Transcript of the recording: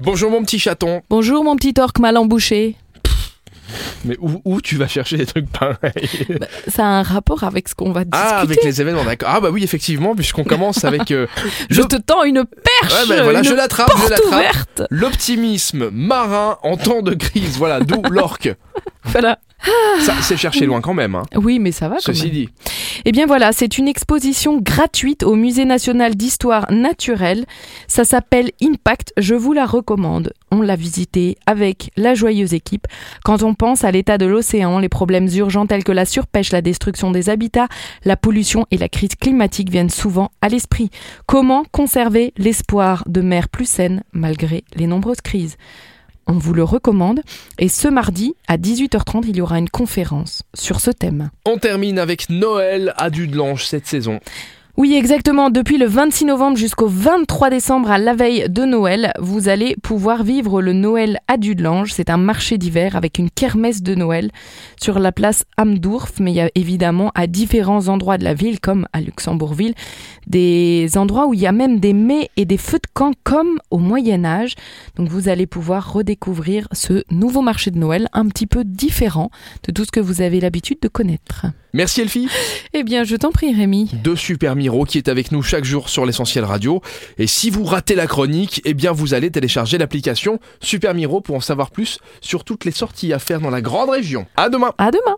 Bonjour mon petit chaton. Bonjour mon petit orque mal embouché. Mais où, où tu vas chercher des trucs pareils Bah, ça a un rapport avec ce qu'on va discuter. Ah, avec les événements, d'accord. Ah bah oui, effectivement, puisqu'on commence avec... euh, Je le- te tends une perche Ouais, bah voilà, une je l'attrape, je l'attrape. L'optimisme marin en temps de crise, voilà, d'où l'orque. Voilà. Ça, c'est chercher loin quand même, hein. Oui, mais ça va quand Ceci même. dit. Eh bien voilà, c'est une exposition gratuite au Musée national d'histoire naturelle. Ça s'appelle Impact, je vous la recommande. On l'a visité avec la joyeuse équipe. Quand on pense à l'état de l'océan, les problèmes urgents tels que la surpêche, la destruction des habitats, la pollution et la crise climatique viennent souvent à l'esprit. Comment conserver l'espoir de mer plus saine malgré les nombreuses crises? On vous le recommande. Et ce mardi, à 18h30, il y aura une conférence sur ce thème. On termine avec Noël à Dudelange cette saison. Oui, exactement. Depuis le 26 novembre jusqu'au 23 décembre, à la veille de Noël, vous allez pouvoir vivre le Noël à Dudelange. C'est un marché d'hiver avec une kermesse de Noël sur la place Amdorf, mais il y a évidemment à différents endroits de la ville, comme à Luxembourgville, des endroits où il y a même des mets et des feux de camp comme au Moyen Âge. Donc vous allez pouvoir redécouvrir ce nouveau marché de Noël un petit peu différent de tout ce que vous avez l'habitude de connaître. Merci Elfie Eh bien, je t'en prie Rémi. de Super Miro qui est avec nous chaque jour sur l'essentiel radio. Et si vous ratez la chronique, eh bien vous allez télécharger l'application Super Miro pour en savoir plus sur toutes les sorties à faire dans la grande région. À demain À demain